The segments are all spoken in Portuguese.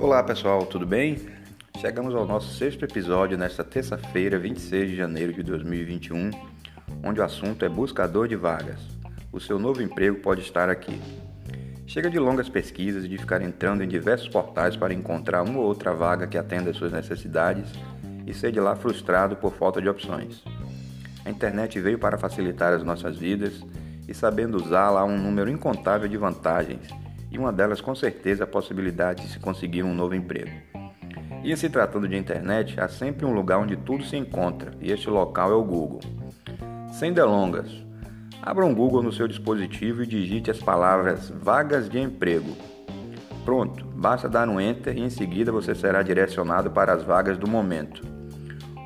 Olá pessoal, tudo bem? Chegamos ao nosso sexto episódio nesta terça-feira, 26 de janeiro de 2021, onde o assunto é buscador de vagas. O seu novo emprego pode estar aqui. Chega de longas pesquisas e de ficar entrando em diversos portais para encontrar uma ou outra vaga que atenda às suas necessidades e ser de lá frustrado por falta de opções. A internet veio para facilitar as nossas vidas e, sabendo usá-la, há um número incontável de vantagens e uma delas com certeza a possibilidade de se conseguir um novo emprego. E se tratando de internet, há sempre um lugar onde tudo se encontra, e este local é o Google. Sem delongas, abra um Google no seu dispositivo e digite as palavras vagas de emprego. Pronto, basta dar um enter e em seguida você será direcionado para as vagas do momento.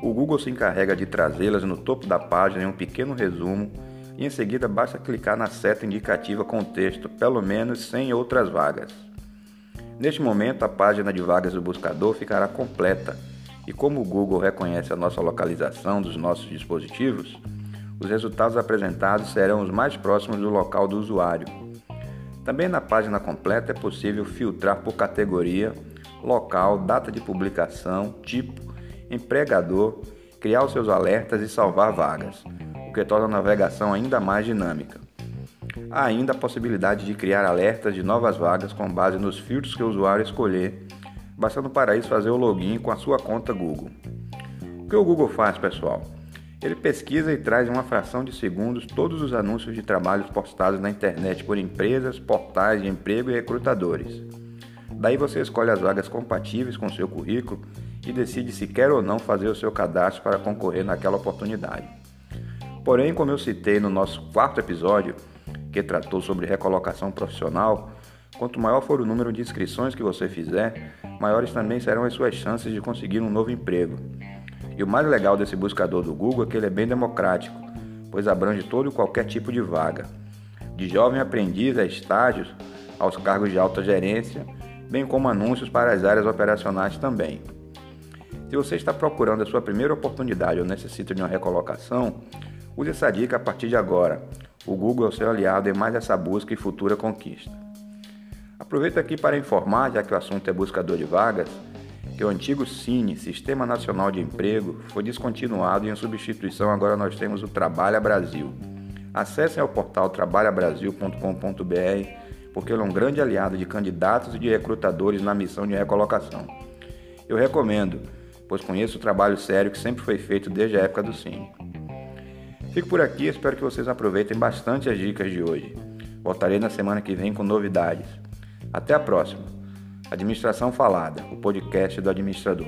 O Google se encarrega de trazê-las no topo da página em um pequeno resumo e em seguida basta clicar na seta indicativa com o texto pelo menos 100 outras vagas. Neste momento, a página de vagas do buscador ficará completa e como o Google reconhece a nossa localização dos nossos dispositivos, os resultados apresentados serão os mais próximos do local do usuário. Também na página completa é possível filtrar por categoria, local, data de publicação, tipo, empregador, criar os seus alertas e salvar vagas o que torna a navegação ainda mais dinâmica. Há ainda a possibilidade de criar alertas de novas vagas com base nos filtros que o usuário escolher, bastando para isso fazer o login com a sua conta Google. O que o Google faz, pessoal? Ele pesquisa e traz em uma fração de segundos todos os anúncios de trabalhos postados na internet por empresas, portais de emprego e recrutadores. Daí você escolhe as vagas compatíveis com seu currículo e decide se quer ou não fazer o seu cadastro para concorrer naquela oportunidade. Porém, como eu citei no nosso quarto episódio, que tratou sobre recolocação profissional, quanto maior for o número de inscrições que você fizer, maiores também serão as suas chances de conseguir um novo emprego. E o mais legal desse buscador do Google é que ele é bem democrático, pois abrange todo e qualquer tipo de vaga, de jovem aprendiz a estágios, aos cargos de alta gerência, bem como anúncios para as áreas operacionais também. Se você está procurando a sua primeira oportunidade ou necessita de uma recolocação, Use essa dica a partir de agora. O Google é o seu aliado em mais essa busca e futura conquista. Aproveito aqui para informar, já que o assunto é buscador de vagas, que o antigo Cine, Sistema Nacional de Emprego, foi descontinuado e em substituição agora nós temos o Trabalha Brasil. Acessem ao portal trabalhabrasil.com.br, porque ele é um grande aliado de candidatos e de recrutadores na missão de recolocação. Eu recomendo, pois conheço o trabalho sério que sempre foi feito desde a época do Cine. Fico por aqui, espero que vocês aproveitem bastante as dicas de hoje. Voltarei na semana que vem com novidades. Até a próxima. Administração Falada, o podcast do administrador.